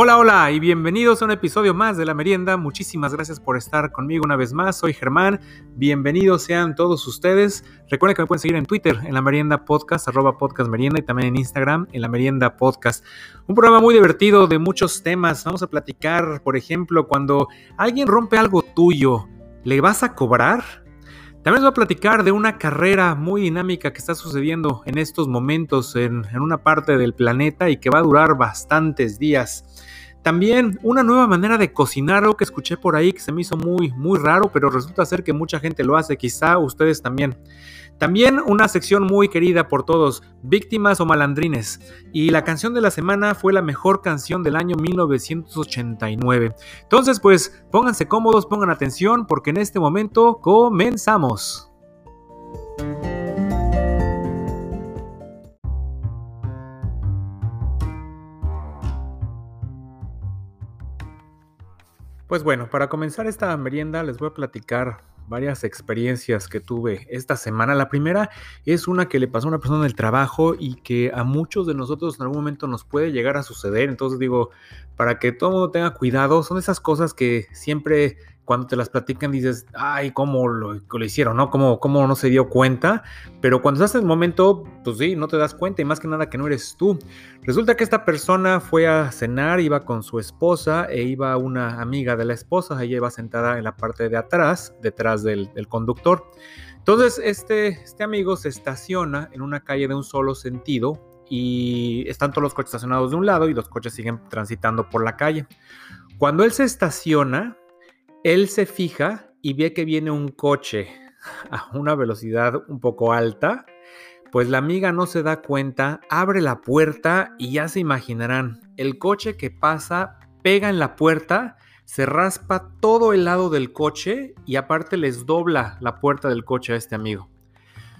Hola, hola y bienvenidos a un episodio más de La Merienda. Muchísimas gracias por estar conmigo una vez más. Soy Germán. Bienvenidos sean todos ustedes. Recuerden que me pueden seguir en Twitter, en La Merienda Podcast, arroba podcast merienda y también en Instagram, en La Merienda Podcast. Un programa muy divertido de muchos temas. Vamos a platicar, por ejemplo, cuando alguien rompe algo tuyo, ¿le vas a cobrar? También les voy a platicar de una carrera muy dinámica que está sucediendo en estos momentos en, en, una parte del planeta y que va a durar bastantes días. También una nueva manera de cocinar, algo que escuché por ahí que se me hizo muy, muy raro, pero resulta ser que mucha gente lo hace, quizá ustedes también. También una sección muy querida por todos, víctimas o malandrines. Y la canción de la semana fue la mejor canción del año 1989. Entonces, pues pónganse cómodos, pongan atención, porque en este momento comenzamos. Pues bueno, para comenzar esta merienda les voy a platicar varias experiencias que tuve esta semana. La primera es una que le pasó a una persona en el trabajo y que a muchos de nosotros en algún momento nos puede llegar a suceder. Entonces digo, para que todo mundo tenga cuidado, son esas cosas que siempre cuando te las platican dices, ay, ¿cómo lo, lo hicieron? ¿no? ¿Cómo, ¿Cómo, no se dio cuenta? Pero cuando estás en el momento, pues sí, no te das cuenta y más que nada que no eres tú. Resulta que esta persona fue a cenar, iba con su esposa e iba una amiga de la esposa, ella iba sentada en la parte de atrás, detrás del, del conductor. Entonces, este, este amigo se estaciona en una calle de un solo sentido y están todos los coches estacionados de un lado y los coches siguen transitando por la calle. Cuando él se estaciona, él se fija y ve que viene un coche a una velocidad un poco alta, pues la amiga no se da cuenta, abre la puerta y ya se imaginarán, el coche que pasa pega en la puerta, se raspa todo el lado del coche y aparte les dobla la puerta del coche a este amigo.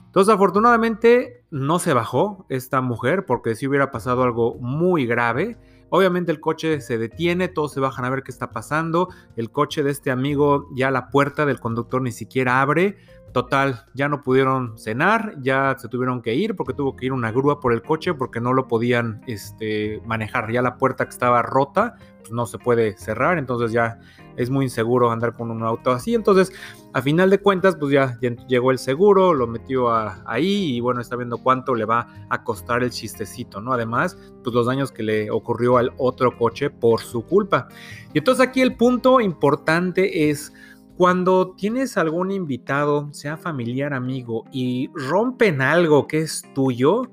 Entonces afortunadamente no se bajó esta mujer porque si hubiera pasado algo muy grave, Obviamente el coche se detiene, todos se bajan a ver qué está pasando. El coche de este amigo ya la puerta del conductor ni siquiera abre. Total, ya no pudieron cenar, ya se tuvieron que ir porque tuvo que ir una grúa por el coche porque no lo podían este, manejar. Ya la puerta que estaba rota pues no se puede cerrar, entonces ya es muy inseguro andar con un auto así. Entonces, a final de cuentas, pues ya, llegó el seguro, lo metió ahí y bueno, está viendo cuánto le va a costar el chistecito, ¿no? Además, pues los daños que le ocurrió al otro coche por su culpa. Y entonces aquí el punto importante es cuando tienes algún invitado, sea familiar, amigo, y rompen algo que es tuyo,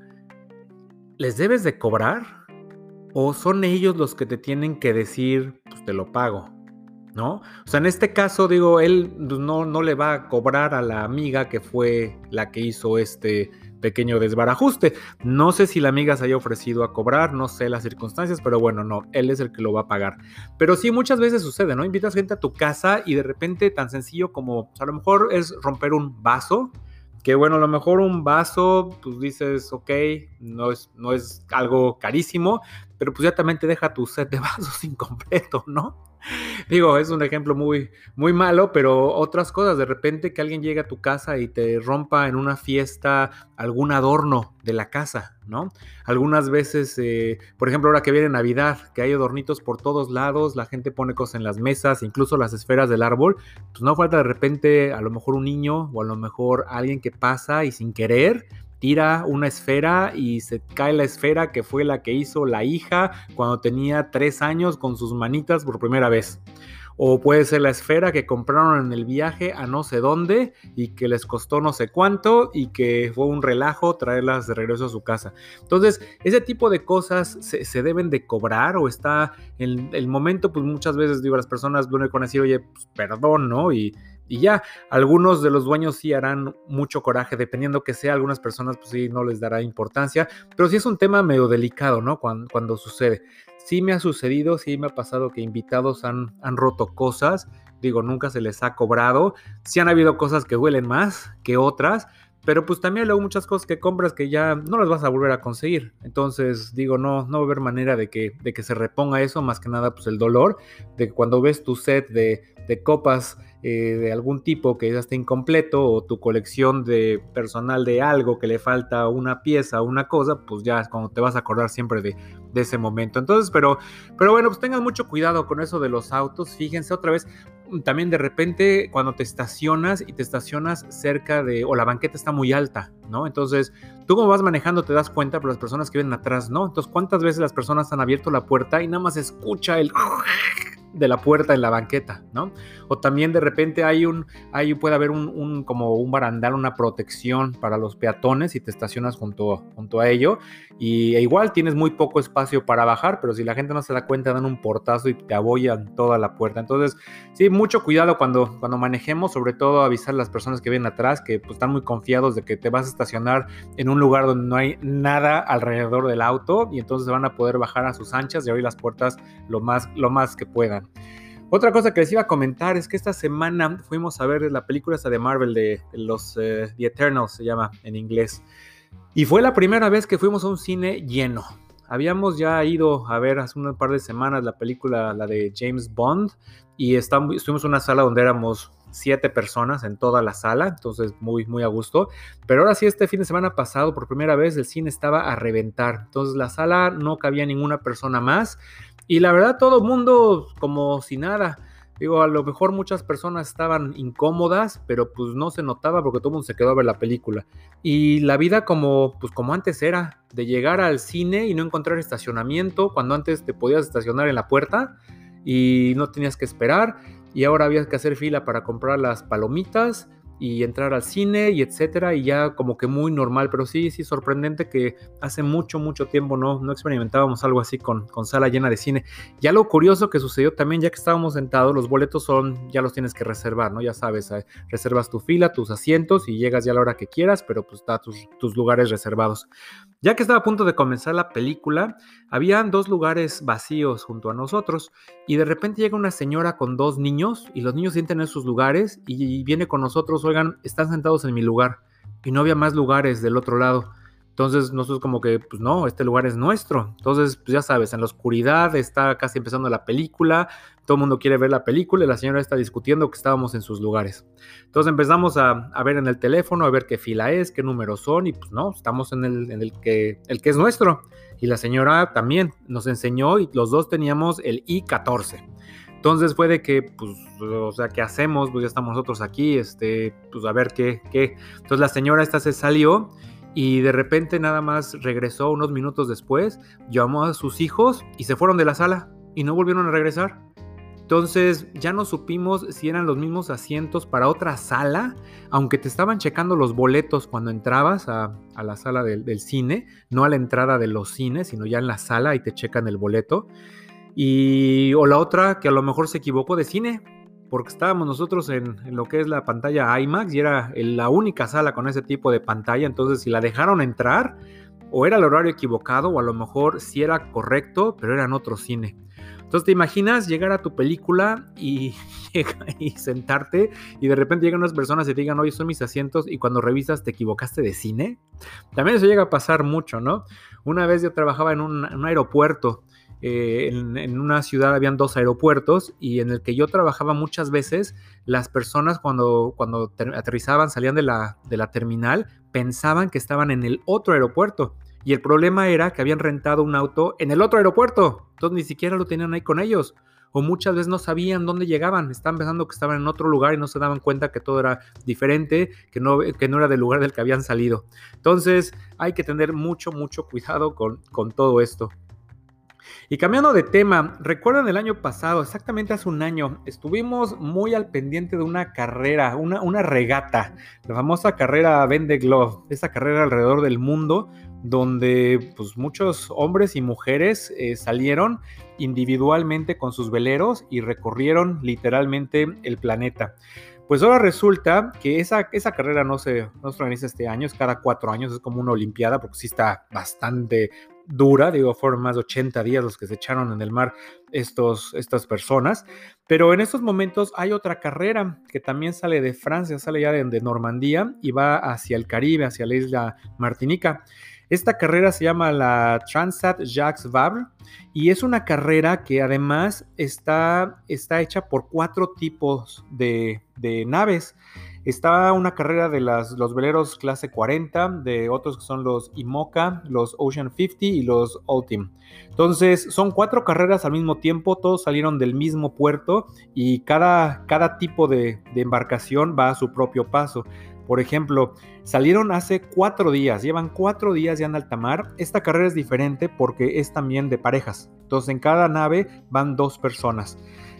¿les debes de cobrar? ¿O son ellos los que te tienen que decir, pues te lo pago? ¿No? O sea, en este caso, digo, él pues, no, no le va a cobrar a la amiga que fue la que hizo este, pequeño desbarajuste. No sé si la amiga se haya ofrecido a cobrar, no sé las circunstancias, pero bueno, no, él es el que lo va a pagar. Pero sí, muchas veces sucede, ¿no? Invitas gente a tu casa y de repente tan sencillo como, a lo mejor es romper un vaso, que bueno, a lo mejor un vaso, pues dices, ok, no es, no es algo carísimo, pero pues ya también te deja tu set de vasos incompleto, ¿no? Digo, es un ejemplo muy, muy malo, pero otras cosas, de repente que alguien llegue a tu casa y te rompa en una fiesta algún adorno de la casa, ¿no? Algunas veces, eh, por ejemplo, ahora que viene Navidad, que hay adornitos por todos lados, la gente pone cosas en las mesas, incluso las esferas del árbol, pues no falta de repente a lo mejor un niño o a lo mejor alguien que pasa y sin querer tira una esfera y se cae la esfera que fue la que hizo la hija cuando tenía tres años con sus manitas por primera vez. O puede ser la esfera que compraron en el viaje a no sé dónde y que les costó no sé cuánto y que fue un relajo traerlas de regreso a su casa. Entonces, ese tipo de cosas se, deben de cobrar o está en el momento, pues muchas veces digo, las personas vienen con decir, oye, pues, perdón, ¿no? Y ya, algunos de los dueños sí harán mucho coraje, dependiendo que sea, algunas personas pues sí no les dará importancia, pero sí es un tema medio delicado, ¿no? Cuando, sucede. Sí me ha sucedido, sí me ha pasado que invitados han, han roto cosas, digo, nunca se les ha cobrado, sí han habido cosas que duelen más que otras, pero pues también luego muchas cosas que compras que ya no las vas a volver a conseguir. Entonces, digo, no, no va a haber manera de que, de que se reponga eso, más que nada pues el dolor de cuando ves tu set de, de copas eh, de algún tipo que ya está incompleto o tu colección de personal de algo que le falta una pieza o una cosa, pues ya es cuando te vas a acordar siempre de, ese momento. Entonces, pero, pero bueno, pues tengan mucho cuidado con eso de los autos. Fíjense otra vez, también de repente cuando te estacionas y te estacionas cerca de, o la banqueta está muy alta, ¿no? Entonces, tú como vas manejando te das cuenta, pero las personas que vienen atrás no. Entonces, ¿cuántas veces las personas han abierto la puerta y nada más escucha el de la puerta en la banqueta, ¿no? O también de repente hay un, hay, puede haber un, como un barandal, una protección para los peatones y te estacionas junto, junto a ello. Y e igual tienes muy poco espacio para bajar, pero si la gente no se da cuenta, dan un portazo y te abollan toda la puerta. Entonces, sí, mucho cuidado cuando, cuando manejemos, sobre todo avisar a las personas que vienen atrás que pues, están muy confiados de que te vas a estacionar en un lugar donde no hay nada alrededor del auto y entonces van a poder bajar a sus anchas y abrir las puertas lo más, lo más que puedan. Otra cosa que les iba a comentar es que esta semana fuimos a ver la película esta de Marvel de, los eh, The Eternals, se llama en inglés. Y fue la primera vez que fuimos a un cine lleno. Habíamos ya ido a ver hace un par de semanas la película, la de James Bond, y estuvimos en una sala donde éramos siete personas en toda la sala, entonces muy, muy a gusto. Pero ahora sí, este fin de semana pasado, por primera vez, el cine estaba a reventar. Entonces la sala no cabía ninguna persona más. Y la verdad, todo el mundo como si nada. Digo, a lo mejor muchas personas estaban incómodas, pero pues no se notaba porque todo el mundo se quedó a ver la película. Y la vida como, pues como antes era, de llegar al cine y no encontrar estacionamiento, cuando antes te podías estacionar en la puerta y no tenías que esperar, y ahora había que hacer fila para comprar las palomitas y entrar al cine y etcétera y ya como que muy normal pero sí sí sorprendente que hace mucho mucho tiempo no no experimentábamos algo así con, con sala llena de cine. Ya lo curioso que sucedió también ya que estábamos sentados los boletos son ya los tienes que reservar no ya sabes eh, reservas tu fila tus asientos y llegas ya a la hora que quieras pero pues está tus, tus lugares reservados. Ya que estaba a punto de comenzar la película, habían dos lugares vacíos junto a nosotros y de repente llega una señora con dos niños y los niños sienten en sus lugares y viene con nosotros, oigan, están sentados en mi lugar y no había más lugares del otro lado. Entonces nosotros como que, pues no, este lugar es nuestro. Entonces, pues ya sabes, en la oscuridad está casi empezando la película, todo el mundo quiere ver la película y la señora está discutiendo que estábamos en sus lugares. Entonces empezamos a, ver en el teléfono, a ver qué fila es, qué números son y pues no, estamos en el, en el, que, el que es nuestro. Y la señora también nos enseñó y los dos teníamos el I-14. Entonces fue de que, pues, o sea, ¿qué hacemos? Pues ya estamos nosotros aquí, este, pues a ver qué, qué. Entonces la señora esta se salió y de repente nada más regresó unos minutos después, llamó a sus hijos y se fueron de la sala y no volvieron a regresar. Entonces ya no supimos si eran los mismos asientos para otra sala, aunque te estaban checando los boletos cuando entrabas a, la sala del, del, cine, no a la entrada de los cines, sino ya en la sala y te checan el boleto. Y o la otra que a lo mejor se equivocó de cine, porque estábamos nosotros en, lo que es la pantalla IMAX y era la única sala con ese tipo de pantalla, entonces si la dejaron entrar, o era el horario equivocado, o a lo mejor sí era correcto, pero era en otro cine. Entonces te imaginas llegar a tu película y, sentarte y de repente llegan unas personas y te digan, oye, son mis asientos y cuando revisas te equivocaste de cine. También eso llega a pasar mucho, ¿no? Una vez yo trabajaba en un aeropuerto eh, en, una ciudad habían dos aeropuertos y en el que yo trabajaba muchas veces, las personas cuando, cuando aterrizaban, salían de la, de la terminal, pensaban que estaban en el otro aeropuerto. Y el problema era que habían rentado un auto en el otro aeropuerto. Entonces ni siquiera lo tenían ahí con ellos. O muchas veces no sabían dónde llegaban. Estaban pensando que estaban en otro lugar y no se daban cuenta que todo era diferente, que no, que no era del lugar del que habían salido. Entonces hay que tener mucho, mucho cuidado con, con todo esto. Y cambiando de tema, recuerdan el año pasado, exactamente hace un año, estuvimos muy al pendiente de una carrera, una, regata, la famosa carrera Vende Glove, esa carrera alrededor del mundo donde pues, muchos hombres y mujeres eh, salieron individualmente con sus veleros y recorrieron literalmente el planeta. Pues ahora resulta que esa, esa carrera no se, no se organiza este año, es cada cuatro años, es como una olimpiada, porque sí está bastante dura, digo, fueron más de 80 días los que se echaron en el mar estos, estas personas, pero en estos momentos hay otra carrera que también sale de Francia, sale ya de, Normandía y va hacia el Caribe, hacia la isla Martinica. Esta carrera se llama la Transat Jacques Vabre y es una carrera que además está, está hecha por cuatro tipos de, de naves. Está una carrera de los veleros clase 40, de otros que son los IMOCA, los Ocean 50 y los Ultim. Entonces, son cuatro carreras al mismo tiempo, todos salieron del mismo puerto y cada, cada tipo de, de embarcación va a su propio paso. Por ejemplo, salieron hace cuatro días, llevan cuatro días ya en alta mar. Esta carrera es diferente porque es también de parejas. Entonces, en cada nave van dos personas.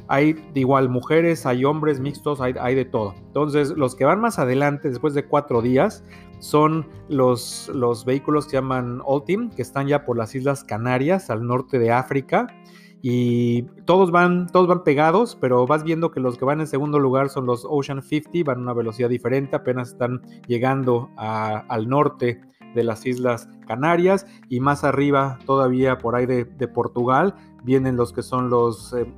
Hay igual mujeres, hay hombres mixtos, hay, de todo. Entonces, los que van más adelante, después de cuatro días, son los, los vehículos que llaman Ultim, que están ya por las Islas Canarias, al norte de África. Y todos van, todos van pegados, pero vas viendo que los que van en segundo lugar son los Ocean 50, van a una velocidad diferente, apenas están llegando al norte de las Islas Canarias y más arriba todavía por ahí de, Portugal vienen los que son los eh,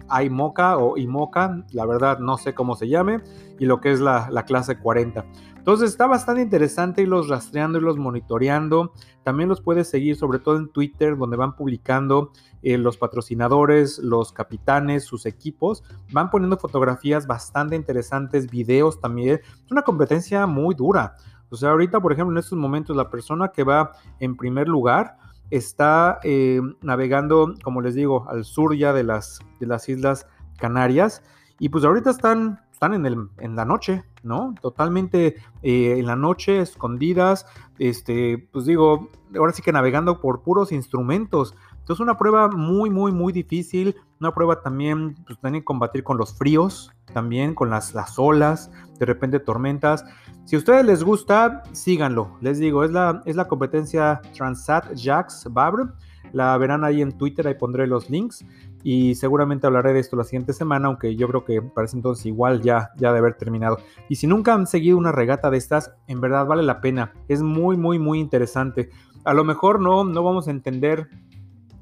o IMOCA, la verdad no sé cómo se llame, y lo que es la, la clase 40. Entonces está bastante interesante irlos rastreando, irlos monitoreando. También los puedes seguir, sobre todo en Twitter, donde van publicando eh, los patrocinadores, los capitanes, sus equipos. Van poniendo fotografías bastante interesantes, videos también. Es una competencia muy dura. O sea, ahorita, por ejemplo, en estos momentos, la persona que va en primer lugar está eh, navegando, como les digo, al sur ya de las, de las Islas Canarias. Y pues ahorita están, están en, el, en la noche, ¿no? Totalmente eh, en la noche, escondidas. Este, pues digo, ahora sí que navegando por puros instrumentos. Entonces, una prueba muy, muy, muy difícil. Una prueba también, pues tienen que combatir con los fríos, también con las, las olas, de repente tormentas. Si a ustedes les gusta, síganlo. Les digo, es la, es la competencia Transat Jacques Vabre. La verán ahí en Twitter, ahí pondré los links. Y seguramente hablaré de esto la siguiente semana, aunque yo creo que parece entonces igual ya, ya de haber terminado. Y si nunca han seguido una regata de estas, en verdad vale la pena. Es muy, muy, muy interesante. A lo mejor no, no vamos a entender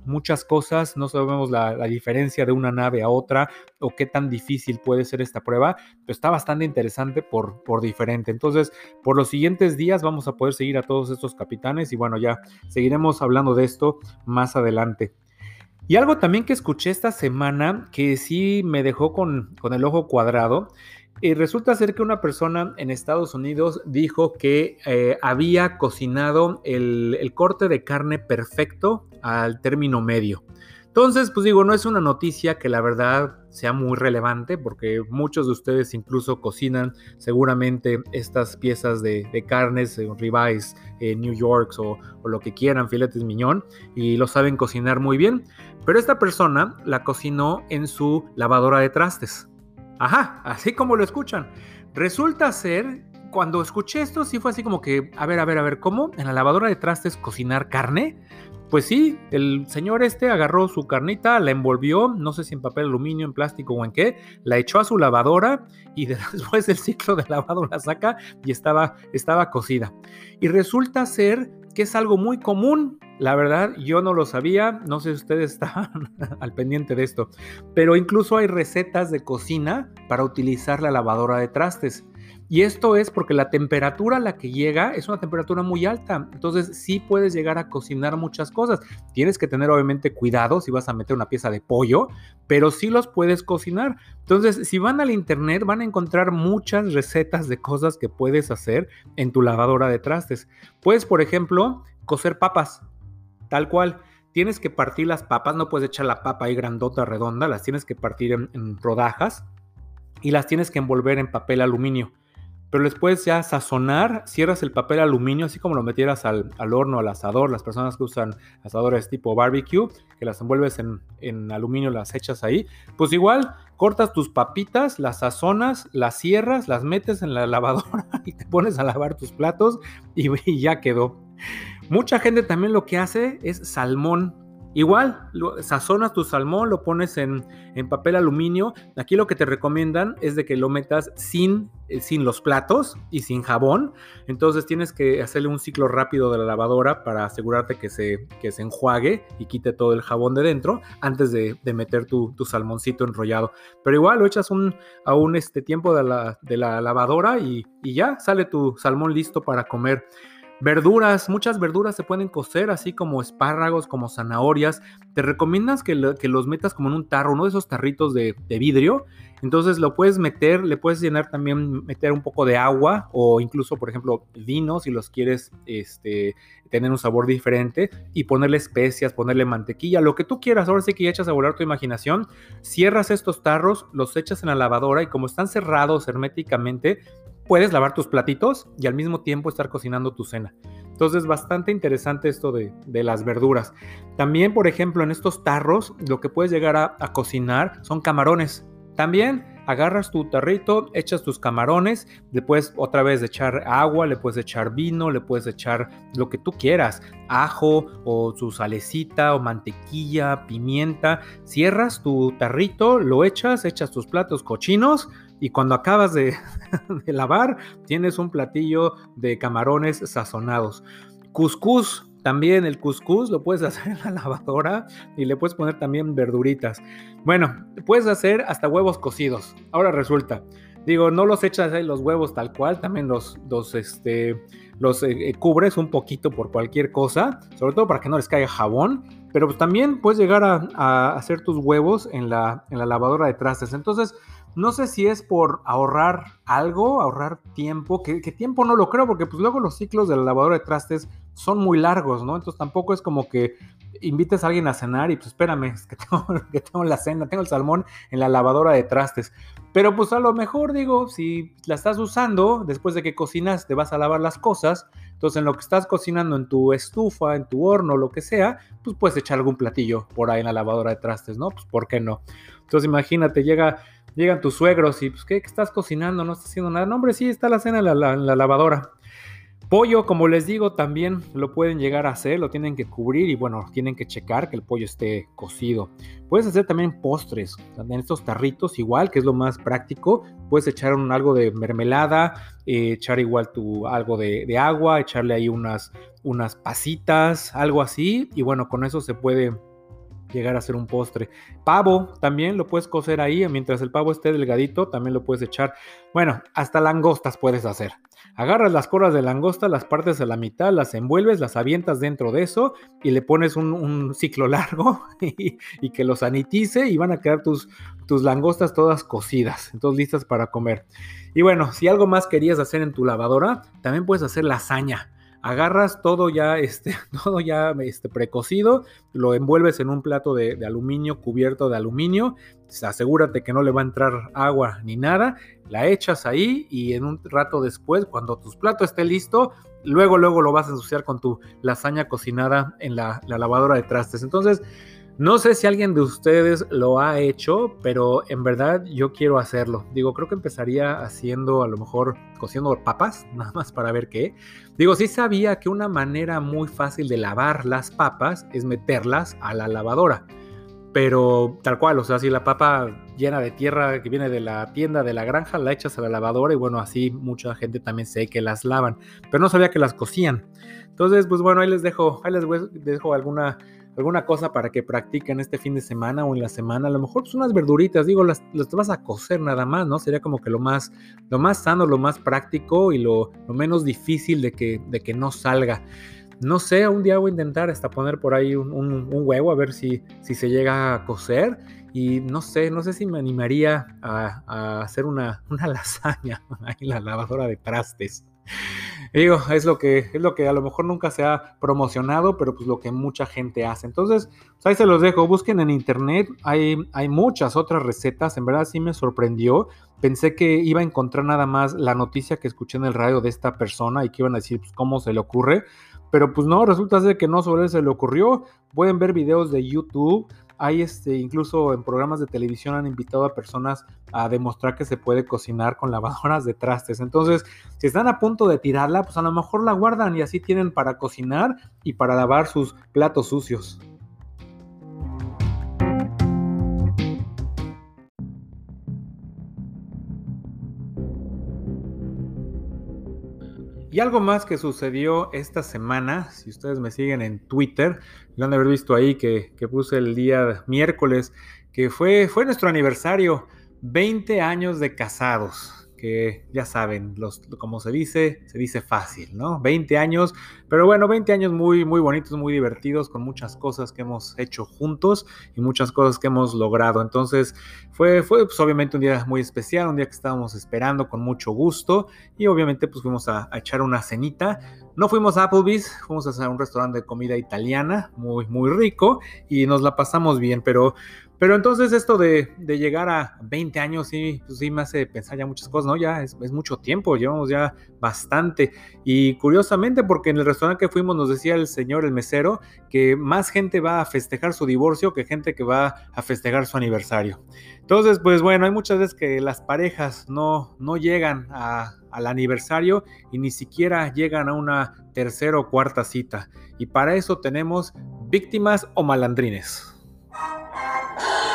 muchas cosas, no sabemos la, diferencia de una nave a otra o qué tan difícil puede ser esta prueba, pero está bastante interesante por, por diferente. Entonces, por los siguientes días vamos a poder seguir a todos estos capitanes y bueno, ya seguiremos hablando de esto más adelante. Y algo también que escuché esta semana que sí me dejó con, con el ojo cuadrado y resulta ser que una persona en Estados Unidos dijo que eh, había cocinado el, corte de carne perfecto al término medio. Entonces, pues digo, no es una noticia que la verdad sea muy relevante porque muchos de ustedes incluso cocinan seguramente estas piezas de, carnes, eh, ribeyes, eh, New Yorks o, o, lo que quieran, filetes miñón, y lo saben cocinar muy bien. Pero esta persona la cocinó en su lavadora de trastes. Ajá, así como lo escuchan. Resulta ser, cuando escuché esto, sí fue así como que, a ver, a ver, a ver, ¿cómo? ¿En la lavadora de trastes cocinar carne? Pues sí, el señor este agarró su carnita, la envolvió, no sé si en papel aluminio, en plástico o en qué, la echó a su lavadora y después del ciclo de lavado la saca y estaba, estaba cocida. Y resulta ser que es algo muy común. La verdad, yo no lo sabía, no sé si ustedes están al pendiente de esto, pero incluso hay recetas de cocina para utilizar la lavadora de trastes. Y esto es porque la temperatura a la que llega es una temperatura muy alta. Entonces sí puedes llegar a cocinar muchas cosas. Tienes que tener obviamente cuidado si vas a meter una pieza de pollo, pero sí los puedes cocinar. Entonces si van al internet van a encontrar muchas recetas de cosas que puedes hacer en tu lavadora de trastes. Puedes, por ejemplo, cocer papas, tal cual tienes que partir las papas, no puedes echar la papa ahí grandota, redonda, las tienes que partir en, rodajas y las tienes que envolver en papel aluminio pero después ya sazonar, cierras el papel aluminio, así como lo metieras al, horno, al asador, las personas que usan asadores tipo barbecue, que las envuelves en, en, aluminio, las echas ahí, pues igual cortas tus papitas, las sazonas, las cierras, las metes en la lavadora y te pones a lavar tus platos y, y ya quedó. Mucha gente también lo que hace es salmón Igual, sazonas tu salmón, lo pones en, papel aluminio. Aquí lo que te recomiendan es de que lo metas sin, eh, sin los platos y sin jabón. Entonces tienes que hacerle un ciclo rápido de la lavadora para asegurarte que se, que se enjuague y quite todo el jabón de dentro antes de, meter tu, salmoncito enrollado. Pero igual lo echas un, a un este, tiempo de la, de la lavadora y, y ya sale tu salmón listo para comer. Verduras, muchas verduras se pueden cocer, así como espárragos, como zanahorias. Te recomiendas que, los metas como en un tarro, uno de esos tarritos de, vidrio. Entonces lo puedes meter, le puedes llenar también, meter un poco de agua o incluso, por ejemplo, vino si los quieres este, tener un sabor diferente y ponerle especias, ponerle mantequilla, lo que tú quieras. Ahora sí que ya echas a volar tu imaginación. Cierras estos tarros, los echas en la lavadora y como están cerrados herméticamente, puedes lavar tus platitos y al mismo tiempo estar cocinando tu cena. Entonces, bastante interesante esto de, las verduras. También, por ejemplo, en estos tarros, lo que puedes llegar a, a cocinar son camarones. También agarras tu tarrito, echas tus camarones, le puedes otra vez echar agua, le puedes echar vino, le puedes echar lo que tú quieras, ajo o su salecita o mantequilla, pimienta. Cierras tu tarrito, lo echas, echas tus platos cochinos y cuando acabas de, lavar tienes un platillo de camarones sazonados. Cuscús, también el cuscús lo puedes hacer en la lavadora y le puedes poner también verduritas. Bueno, puedes hacer hasta huevos cocidos. Ahora resulta, digo, no los echas ahí los huevos tal cual, también los, los, este, los eh, eh, cubres un poquito por cualquier cosa, sobre todo para que no les caiga jabón. Pero pues también puedes llegar a, a hacer tus huevos en la, en la lavadora de trastes. Entonces, no sé si es por ahorrar algo, ahorrar tiempo, que, tiempo no lo creo, porque pues luego los ciclos de la lavadora de trastes son muy largos, ¿no? Entonces tampoco es como que invites a alguien a cenar y pues espérame, es que tengo, que tengo la cena, tengo el salmón en la lavadora de trastes. Pero pues a lo mejor digo, si la estás usando, después de que cocinas te vas a lavar las cosas, entonces en lo que estás cocinando en tu estufa, en tu horno, lo que sea, pues puedes echar algún platillo por ahí en la lavadora de trastes, ¿no? Pues ¿por qué no? Entonces imagínate, llega llegan tus suegros y pues, ¿qué, estás cocinando? No estás haciendo nada. No, hombre, sí, está la cena en la, lavadora. Pollo, como les digo, también lo pueden llegar a hacer, lo tienen que cubrir y bueno, tienen que checar que el pollo esté cocido. Puedes hacer también postres, en estos tarritos igual, que es lo más práctico. Puedes echar un, algo de mermelada, eh, echar igual tu, algo de, de, agua, echarle ahí unas, unas pasitas, algo así. Y bueno, con eso se puede llegar a ser un postre. Pavo también lo puedes cocer ahí, mientras el pavo esté delgadito, también lo puedes echar. Bueno, hasta langostas puedes hacer. Agarras las coras de langosta, las partes a la mitad, las envuelves, las avientas dentro de eso y le pones un, ciclo largo y, que los sanitice y van a quedar tus, tus langostas todas cocidas, entonces listas para comer. Y bueno, si algo más querías hacer en tu lavadora, también puedes hacer lasaña agarras todo ya, este, todo ya este, precocido, lo envuelves en un plato de, aluminio cubierto de aluminio, asegúrate que no le va a entrar agua ni nada, la echas ahí y en un rato después, cuando tu plato esté listo, luego, luego lo vas a ensuciar con tu lasaña cocinada en la, la lavadora de trastes. Entonces, no sé si alguien de ustedes lo ha hecho, pero en verdad yo quiero hacerlo. Digo, creo que empezaría haciendo a lo mejor cociendo papas, nada más para ver qué. Digo, sí sabía que una manera muy fácil de lavar las papas es meterlas a la lavadora. Pero tal cual, o sea, si la papa llena de tierra que viene de la tienda, de la granja, la echas a la lavadora y bueno, así mucha gente también sé que las lavan. Pero no sabía que las cocían. Entonces, pues bueno, ahí les dejo, ahí les dejo alguna alguna cosa para que practiquen este fin de semana o en la semana. A lo mejor pues unas verduritas, digo, las, las vas a cocer nada más, ¿no? Sería como que lo más, lo más sano, lo más práctico y lo, lo menos difícil de que, de que no salga. No sé, un día voy a intentar hasta poner por ahí un, un, huevo a ver si, si se llega a cocer. Y no sé, no sé si me animaría a, a hacer una, una lasaña en la lavadora de trastes digo, es lo que es lo que a lo mejor nunca se ha promocionado, pero pues lo que mucha gente hace. Entonces, pues, ahí se los dejo, busquen en internet, hay, hay muchas otras recetas, en verdad sí me sorprendió. Pensé que iba a encontrar nada más la noticia que escuché en el radio de esta persona y que iban a decir pues, cómo se le ocurre, pero pues no, resulta ser que no sobre se le ocurrió. Pueden ver videos de YouTube hay este, incluso en programas de televisión han invitado a personas a demostrar que se puede cocinar con lavadoras de trastes. Entonces, si están a punto de tirarla, pues a lo mejor la guardan y así tienen para cocinar y para lavar sus platos sucios. Y algo más que sucedió esta semana, si ustedes me siguen en Twitter, lo han de haber visto ahí que, puse el día miércoles, que fue, fue nuestro aniversario, 20 años de casados, que ya saben, los, como se dice, se dice fácil, ¿no? 20 años, pero bueno, 20 años muy, muy bonitos, muy divertidos, con muchas cosas que hemos hecho juntos y muchas cosas que hemos logrado. Entonces, fue, fue pues, obviamente un día muy especial, un día que estábamos esperando con mucho gusto y obviamente pues fuimos a, echar una cenita. No fuimos a Applebee's, fuimos a un restaurante de comida italiana muy, muy rico y nos la pasamos bien, pero pero entonces esto de, llegar a 20 años sí, pues sí me hace pensar ya muchas cosas, ¿no? Ya es, mucho tiempo, llevamos ya bastante. Y curiosamente, porque en el restaurante que fuimos nos decía el señor, el mesero, que más gente va a festejar su divorcio que gente que va a festejar su aniversario. Entonces, pues bueno, hay muchas veces que las parejas no, no llegan al aniversario y ni siquiera llegan a una tercera o cuarta cita. Y para eso tenemos víctimas o malandrines. Ah!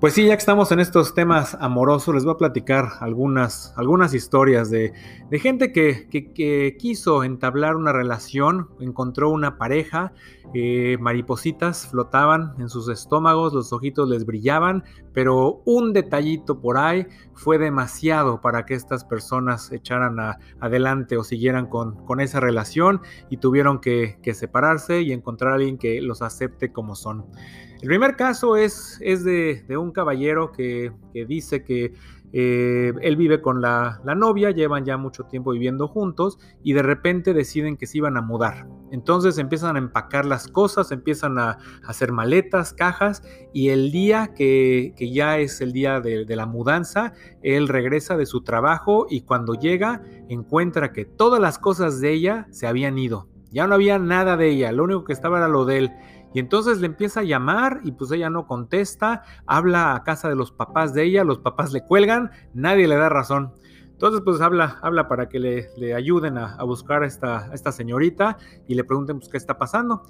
Pues sí, ya que estamos en estos temas amorosos, les voy a platicar algunas, algunas historias de, gente que, quiso entablar una relación, encontró una pareja, eh, maripositas flotaban en sus estómagos, los ojitos les brillaban, pero un detallito por ahí fue demasiado para que estas personas echaran adelante o siguieran con, con, esa relación y tuvieron que, que separarse y encontrar a alguien que los acepte como son. El primer caso es, de, un caballero que, dice que eh, él vive con la, novia, llevan ya mucho tiempo viviendo juntos y de repente deciden que se iban a mudar. Entonces empiezan a empacar las cosas, empiezan a, hacer maletas, cajas y el día que, ya es el día de, de, la mudanza, él regresa de su trabajo y cuando llega encuentra que todas las cosas de ella se habían ido. Ya no había nada de ella, lo único que estaba era lo de él. Y entonces le empieza a llamar y pues ella no contesta, habla a casa de los papás de ella, los papás le cuelgan, nadie le da razón. Entonces pues habla, habla para que le, ayuden a, buscar a esta, esta señorita y le pregunten pues qué está pasando.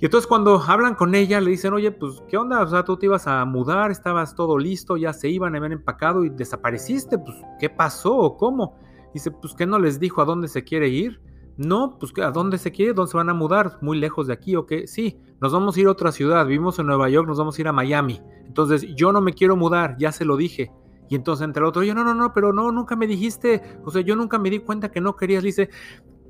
Y entonces cuando hablan con ella le dicen, oye, pues ¿qué onda? O sea, tú te ibas a mudar, estabas todo listo, ya se iban, habían empacado y desapareciste, pues ¿qué pasó o cómo? Dice, pues ¿qué no les dijo a dónde se quiere ir? No, pues ¿a dónde se quiere? ¿Dónde se van a mudar? ¿Muy lejos de aquí o qué? Sí, nos vamos a ir a otra ciudad, vivimos en Nueva York, nos vamos a ir a Miami. Entonces, yo no me quiero mudar, ya se lo dije. Y entonces entre el otro, yo no, no, no, pero no, nunca me dijiste, o sea, yo nunca me di cuenta que no querías. Le dice,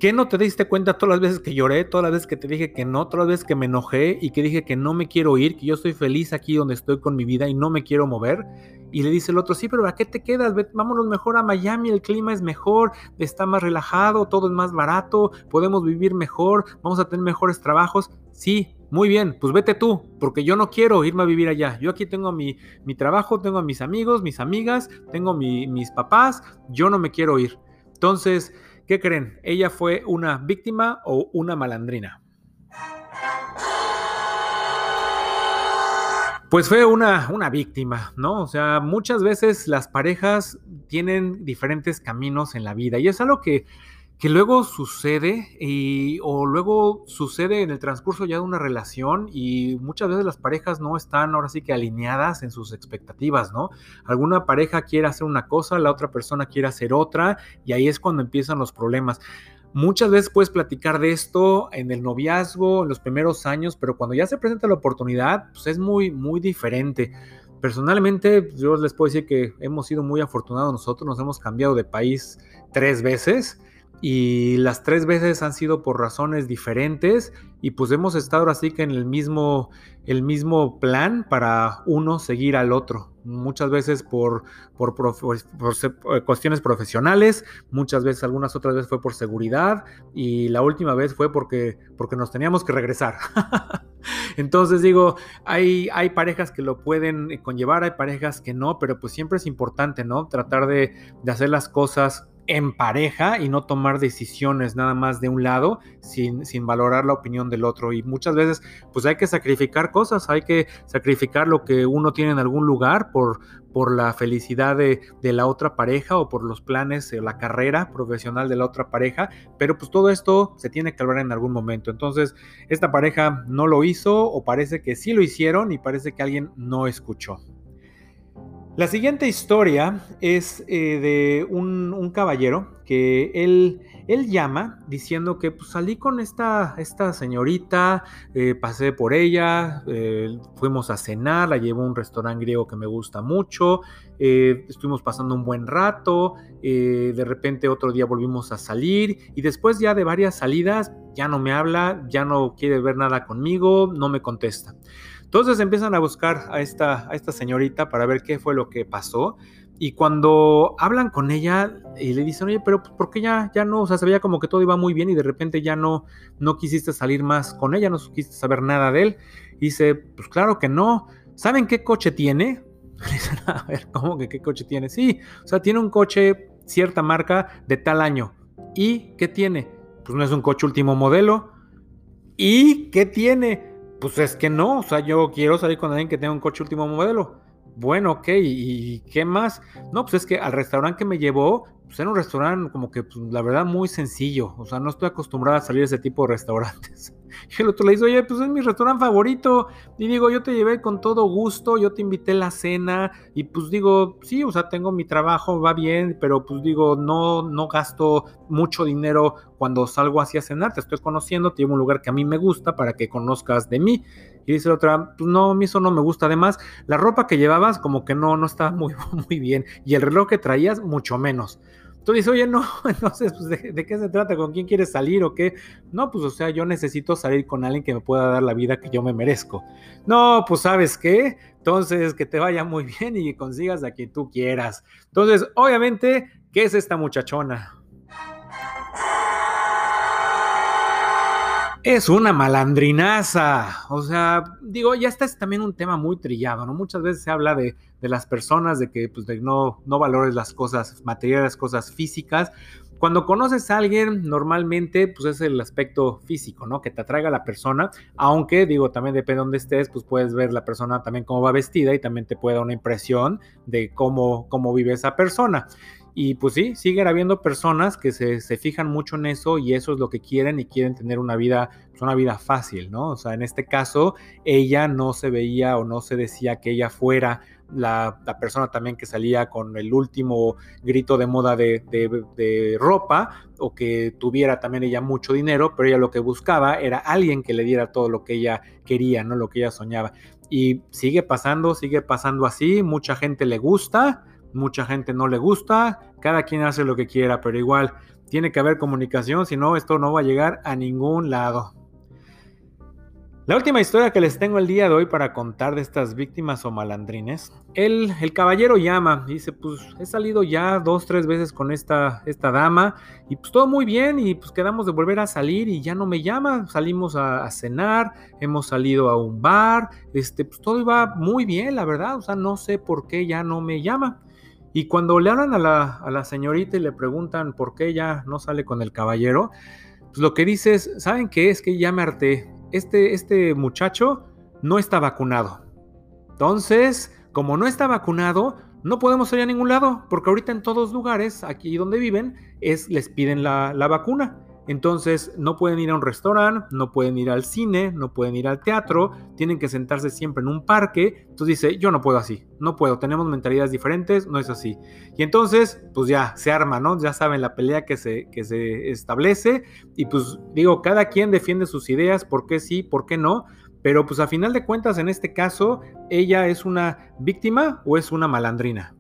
¿qué no te diste cuenta todas las veces que lloré, todas las veces que te dije que no, todas las veces que me enojé y que dije que no me quiero ir, que yo estoy feliz aquí donde estoy con mi vida y no me quiero mover? Y le dice el otro, sí, pero ¿a qué te quedas? Vámonos mejor a Miami, el clima es mejor, está más relajado, todo es más barato, podemos vivir mejor, vamos a tener mejores trabajos. Sí, muy bien, pues vete tú, porque yo no quiero irme a vivir allá. Yo aquí tengo mi, mi trabajo, tengo a mis amigos, mis amigas, tengo mis papás, yo no me quiero ir. Entonces, ¿qué creen? ¿Ella fue una víctima o una malandrina? Pues fue una, una víctima, ¿no? O sea, muchas veces las parejas tienen diferentes caminos en la vida y es algo que, que luego sucede y, o luego sucede en el transcurso ya de una relación y muchas veces las parejas no están ahora sí que alineadas en sus expectativas, ¿no? Alguna pareja quiere hacer una cosa, la otra persona quiere hacer otra y ahí es cuando empiezan los problemas. Muchas veces puedes platicar de esto en el noviazgo, en los primeros años, pero cuando ya se presenta la oportunidad, pues es muy, muy diferente. Personalmente, yo les puedo decir que hemos sido muy afortunados nosotros, nos hemos cambiado de país tres veces y las tres veces han sido por razones diferentes y pues hemos estado así que en el mismo, el mismo plan para uno seguir al otro. Muchas veces por, por, eh, cuestiones profesionales, muchas veces, algunas otras veces fue por seguridad y la última vez fue porque, porque nos teníamos que regresar. Entonces digo, hay, hay parejas que lo pueden conllevar, hay parejas que no, pero pues siempre es importante, ¿no? Tratar de, de hacer las cosas en pareja y no tomar decisiones nada más de un lado sin, sin, valorar la opinión del otro. Y muchas veces pues hay que sacrificar cosas, hay que sacrificar lo que uno tiene en algún lugar por, por la felicidad de, de la otra pareja o por los planes o la carrera profesional de la otra pareja, pero pues todo esto se tiene que hablar en algún momento. Entonces esta pareja no lo hizo o parece que sí lo hicieron y parece que alguien no escuchó. La siguiente historia es eh, de un, caballero que él, llama diciendo que pues, salí con esta, señorita, eh, pasé por ella, eh, fuimos a cenar, la llevo a un restaurante griego que me gusta mucho, estuvimos pasando un buen rato, de repente otro día volvimos a salir y después ya de varias salidas ya no me habla, ya no quiere ver nada conmigo, no me contesta. Entonces empiezan a buscar a esta, señorita para ver qué fue lo que pasó. Y cuando hablan con ella y le dicen, oye, pero ¿por qué ya, ya no? O sea, se veía como que todo iba muy bien y de repente ya no, no quisiste salir más con ella, no quisiste saber nada de él. Y dice, pues claro que no. ¿Saben qué coche tiene? Le dicen, a ver, ¿cómo que qué coche tiene? Sí, o sea, tiene un coche, cierta marca, de tal año. ¿Y qué tiene? Pues no es un coche último modelo. ¿Y qué tiene? Pues es que no, o sea, yo quiero salir con alguien que tenga un coche último modelo. Bueno, ok, ¿y qué más? No, pues es que al restaurante que me llevó, pues era un restaurante como que, pues, la verdad, muy sencillo. O sea, no estoy acostumbrada a salir a ese tipo de restaurantes. Y el otro le dice, oye, pues es mi restaurante favorito. Y digo, yo te llevé con todo gusto, yo te invité a la cena. Y pues digo, sí, o sea, tengo mi trabajo, va bien, pero pues digo, no, no gasto mucho dinero cuando salgo así a cenar. Te estoy conociendo, te llevo un lugar que a mí me gusta para que conozcas de mí. Y dice la otra, pues no, a mí eso no me gusta. Además, la ropa que llevabas como que no, no estaba muy, muy bien. Y el reloj que traías, mucho menos. Tú dices, oye, no, entonces, pues, ¿de, qué se trata? ¿Con quién quieres salir o qué? No, pues, o sea, yo necesito salir con alguien que me pueda dar la vida que yo me merezco. No, pues, ¿sabes qué? Entonces, que te vaya muy bien y consigas a quien tú quieras. Entonces, obviamente, ¿qué es esta muchachona? Es una malandrinaza. O sea, digo, ya está es también un tema muy trillado, ¿no? Muchas veces se habla de, las personas, de que pues, de no, no valores las cosas materiales, cosas físicas. Cuando conoces a alguien, normalmente, pues es el aspecto físico, ¿no? Que te atraiga la persona, aunque, digo, también depende de dónde estés, pues puedes ver la persona también cómo va vestida y también te puede dar una impresión de cómo, cómo vive esa persona. Y pues sí, siguen habiendo personas que se, fijan mucho en eso y eso es lo que quieren y quieren tener una vida, pues una vida fácil, ¿no? O sea, en este caso, ella no se veía o no se decía que ella fuera la, persona también que salía con el último grito de moda de, de, ropa o que tuviera también ella mucho dinero, pero ella lo que buscaba era alguien que le diera todo lo que ella quería, ¿no? Lo que ella soñaba. Y sigue pasando, sigue pasando así, mucha gente le gusta, mucha gente no le gusta, cada quien hace lo que quiera, pero igual tiene que haber comunicación, si no, esto no va a llegar a ningún lado. La última historia que les tengo el día de hoy para contar de estas víctimas o malandrines, el, el caballero llama, dice, pues he salido ya dos, tres veces con esta, esta dama y pues todo muy bien y pues quedamos de volver a salir y ya no me llama, salimos a, a cenar, hemos salido a un bar, este, pues todo iba muy bien, la verdad, o sea, no sé por qué ya no me llama. Y cuando le hablan a la, señorita y le preguntan por qué ella no sale con el caballero, pues lo que dice es, ¿saben qué? Es que ya me harté. Este, este muchacho no está vacunado. Entonces, como no está vacunado, no podemos ir a ningún lado, porque ahorita en todos lugares, aquí donde viven, es, les piden la vacuna. Entonces no pueden ir a un restaurante, no pueden ir al cine, no pueden ir al teatro, tienen que sentarse siempre en un parque. Entonces dice, yo no puedo así, no puedo, tenemos mentalidades diferentes, no es así. Y entonces, pues ya se arma, ¿no? Ya saben la pelea que se, que se establece y pues digo, cada quien defiende sus ideas, por qué sí, por qué no. Pero pues a final de cuentas, en este caso, ella es una víctima o es una malandrina.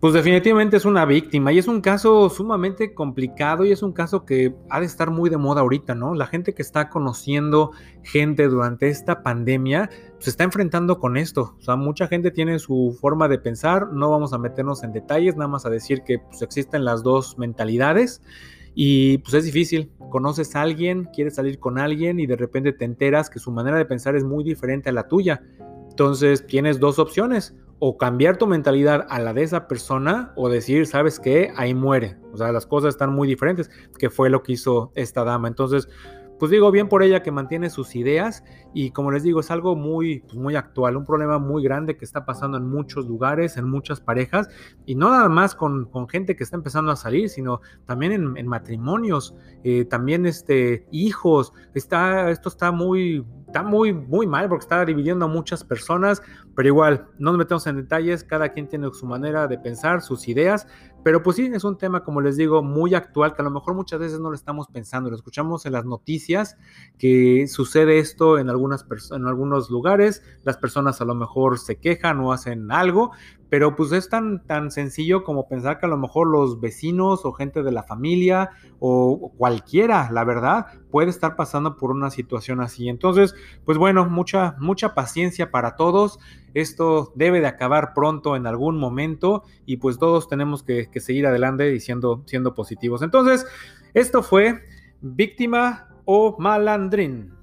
Pues definitivamente es una víctima y es un caso sumamente complicado y es un caso que ha de estar muy de moda ahorita, ¿no? La gente que está conociendo gente durante esta pandemia se está enfrentando con esto. O sea, mucha gente tiene su forma de pensar, no vamos a meternos en detalles, nada más a decir que pues, existen las dos mentalidades y pues es difícil. Conoces a alguien, quieres salir con alguien y de repente te enteras que su manera de pensar es muy diferente a la tuya. Entonces tienes dos opciones o cambiar tu mentalidad a la de esa persona o decir, ¿sabes qué? Ahí muere. O sea, las cosas están muy diferentes, que fue lo que hizo esta dama. Entonces, pues digo bien por ella que mantiene sus ideas y como les digo, es algo muy, pues muy actual, un problema muy grande que está pasando en muchos lugares, en muchas parejas y no nada más con, gente que está empezando a salir, sino también en, matrimonios, eh, también este, hijos, está, esto está muy está muy, muy mal porque está dividiendo a muchas personas, pero igual, no nos metemos en detalles, cada quien tiene su manera de pensar, sus ideas, pero pues sí, es un tema, como les digo, muy actual, que a lo mejor muchas veces no lo estamos pensando, lo escuchamos en las noticias, que sucede esto en, algunas en algunos lugares, las personas a lo mejor se quejan o hacen algo, pero pues es tan, tan sencillo como pensar que a lo mejor los vecinos o gente de la familia o cualquiera, la verdad, puede estar pasando por una situación así. Entonces, pues bueno, mucha, mucha paciencia para todos. Esto debe de acabar pronto en algún momento y pues todos tenemos que, seguir adelante y siendo, siendo positivos. Entonces, esto fue víctima o malandrín.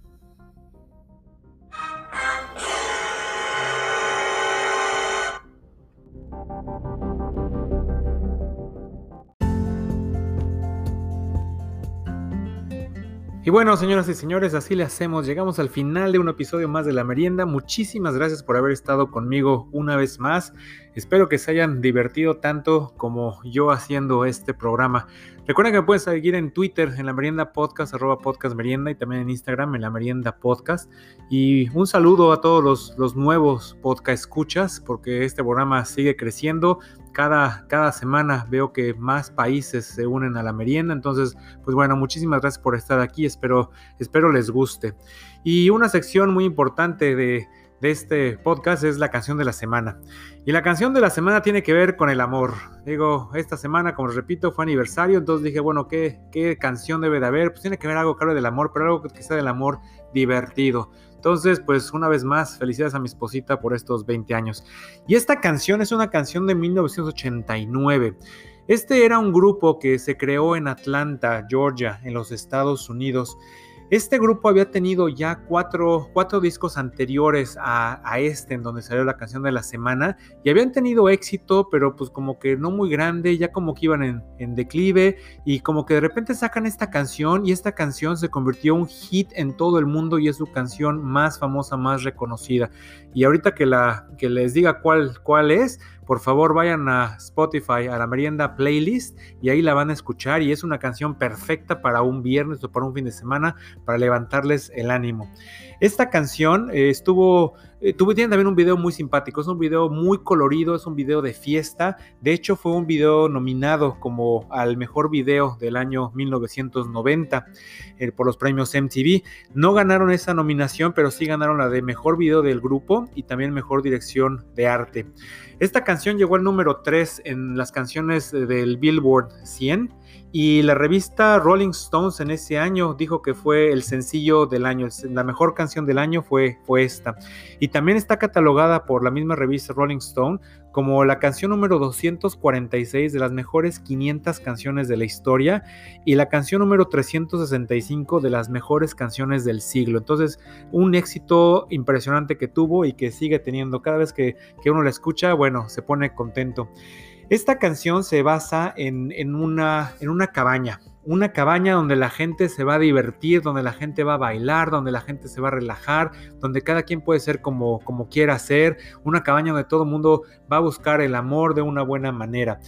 Y bueno, señoras y señores, así le hacemos. Llegamos al final de un episodio más de La Merienda. Muchísimas gracias por haber estado conmigo una vez más. Espero que se hayan divertido tanto como yo haciendo este programa. Recuerden que me pueden seguir en Twitter, en la merienda podcast, arroba podcast merienda, y también en Instagram, en la merienda podcast. Y un saludo a todos los, nuevos podcast escuchas, porque este programa sigue creciendo. Cada, cada semana veo que más países se unen a la merienda. Entonces, pues bueno, muchísimas gracias por estar aquí. Espero, espero les guste. Y una sección muy importante de de este podcast es la canción de la semana. Y la canción de la semana tiene que ver con el amor. Digo, esta semana, como repito, fue aniversario, entonces dije, bueno, ¿qué, qué canción debe de haber? Pues tiene que ver algo claro del amor, pero algo que sea del amor divertido. Entonces, pues una vez más, felicidades a mi esposita por estos 20 años. Y esta canción es una canción de 1989. Este era un grupo que se creó en Atlanta, Georgia, en los Estados Unidos. Este grupo había tenido ya cuatro, discos anteriores a, este, en donde salió la canción de la semana, y habían tenido éxito, pero pues como que no muy grande, ya como que iban en, en declive, y como que de repente sacan esta canción, y esta canción se convirtió en un hit en todo el mundo, y es su canción más famosa, más reconocida. Y ahorita que, la, que les diga cuál, cuál es, por favor vayan a Spotify, a la merienda playlist, y ahí la van a escuchar. Y es una canción perfecta para un viernes o para un fin de semana, para levantarles el ánimo. Esta canción eh, estuvo, eh, tuvo, tiene también un video muy simpático, es un video muy colorido, es un video de fiesta. De hecho, fue un video nominado como al mejor video del año 1990 eh, por los premios MTV. No ganaron esa nominación, pero sí ganaron la de mejor video del grupo y también mejor dirección de arte. Esta canción llegó al número 3 en las canciones del Billboard 100 y la revista Rolling Stones en ese año dijo que fue el sencillo del año, la mejor canción del año fue, fue esta. Y también está catalogada por la misma revista Rolling Stone como la canción número 246 de las mejores 500 canciones de la historia y la canción número 365 de las mejores canciones del siglo. Entonces, un éxito impresionante que tuvo y que sigue teniendo. Cada vez que, que uno la escucha, bueno, se pone contento. Esta canción se basa en, una, cabaña, una cabaña donde la gente se va a divertir, donde la gente va a bailar, donde la gente se va a relajar, donde cada quien puede ser como, como quiera ser, una cabaña donde todo el mundo va a buscar el amor de una buena manera.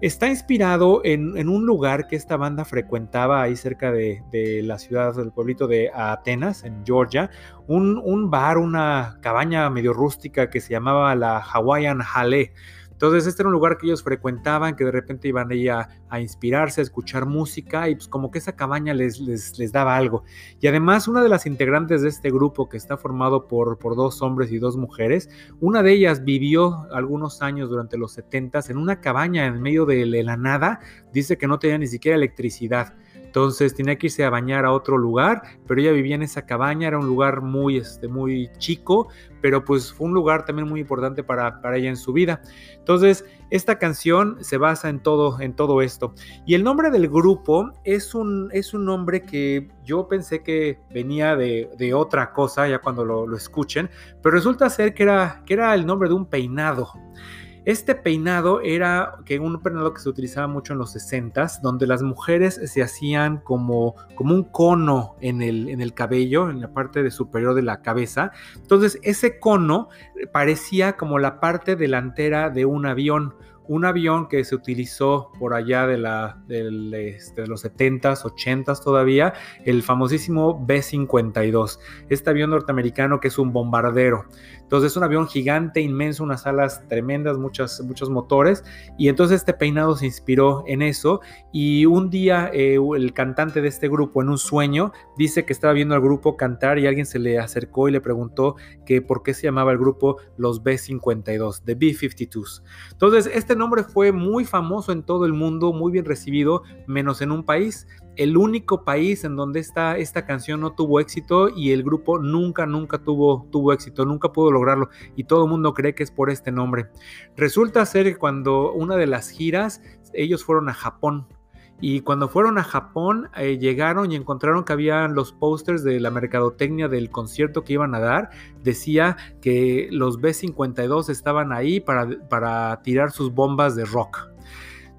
Está inspirado en, un lugar que esta banda frecuentaba ahí cerca de, la ciudad del pueblito de Atenas, en Georgia, un, un bar, una cabaña medio rústica que se llamaba la Hawaiian Hale. Entonces este era un lugar que ellos frecuentaban, que de repente iban ahí a, inspirarse, a escuchar música y pues como que esa cabaña les, les, daba algo. Y además una de las integrantes de este grupo que está formado por, por dos hombres y dos mujeres, una de ellas vivió algunos años durante los 70 en una cabaña en medio de la nada, dice que no tenía ni siquiera electricidad. Entonces tenía que irse a bañar a otro lugar, pero ella vivía en esa cabaña, era un lugar muy, este, muy chico, pero pues fue un lugar también muy importante para, para ella en su vida. Entonces, esta canción se basa en todo, en todo esto. Y el nombre del grupo es un, es un nombre que yo pensé que venía de, de otra cosa, ya cuando lo, lo, escuchen, pero resulta ser que era, que era el nombre de un peinado. Este peinado era que un peinado que se utilizaba mucho en los 60s, donde las mujeres se hacían como, como un cono en el, en el cabello, en la parte de superior de la cabeza. Entonces ese cono parecía como la parte delantera de un avión un avión que se utilizó por allá de, la, este, de los 70s, 80s todavía, el famosísimo B-52, este avión norteamericano que es un bombardero. Entonces es un avión gigante, inmenso, unas alas tremendas, muchas, muchos motores. Y entonces este peinado se inspiró en eso. Y un día eh, el cantante de este grupo, en un sueño, dice que estaba viendo al grupo cantar y alguien se le acercó y le preguntó que por qué se llamaba el grupo los B-52, The B-52s. Entonces este nombre fue muy famoso en todo el mundo, muy bien recibido, menos en un país el único país en donde esta, esta canción no tuvo éxito y el grupo nunca, nunca tuvo, tuvo éxito, nunca pudo lograrlo y todo el mundo cree que es por este nombre. Resulta ser que cuando una de las giras, ellos fueron a Japón. Y cuando fueron a Japón, eh, llegaron y encontraron que había los pósters de la mercadotecnia del concierto que iban a dar. Decía que los B-52 estaban ahí para, para tirar sus bombas de rock.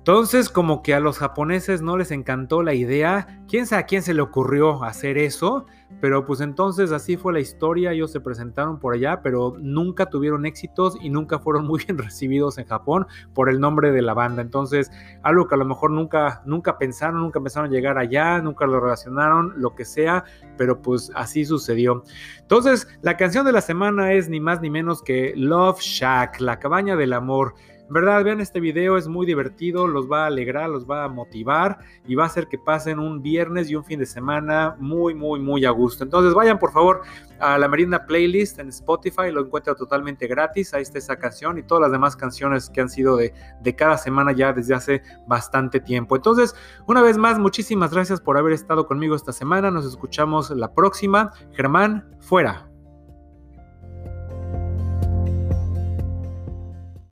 Entonces, como que a los japoneses no les encantó la idea, quién sabe a quién se le ocurrió hacer eso, pero pues entonces así fue la historia, ellos se presentaron por allá, pero nunca tuvieron éxitos y nunca fueron muy bien recibidos en Japón por el nombre de la banda. Entonces, algo que a lo mejor nunca, nunca pensaron, nunca pensaron llegar allá, nunca lo relacionaron, lo que sea, pero pues así sucedió. Entonces, la canción de la semana es ni más ni menos que Love Shack, la cabaña del amor verdad, vean este video, es muy divertido, los va a alegrar, los va a motivar y va a hacer que pasen un viernes y un fin de semana muy, muy, muy a gusto. Entonces vayan por favor a la Merienda Playlist en Spotify, lo encuentra totalmente gratis, ahí está esa canción y todas las demás canciones que han sido de, de cada semana ya desde hace bastante tiempo. Entonces, una vez más, muchísimas gracias por haber estado conmigo esta semana, nos escuchamos la próxima. Germán, fuera.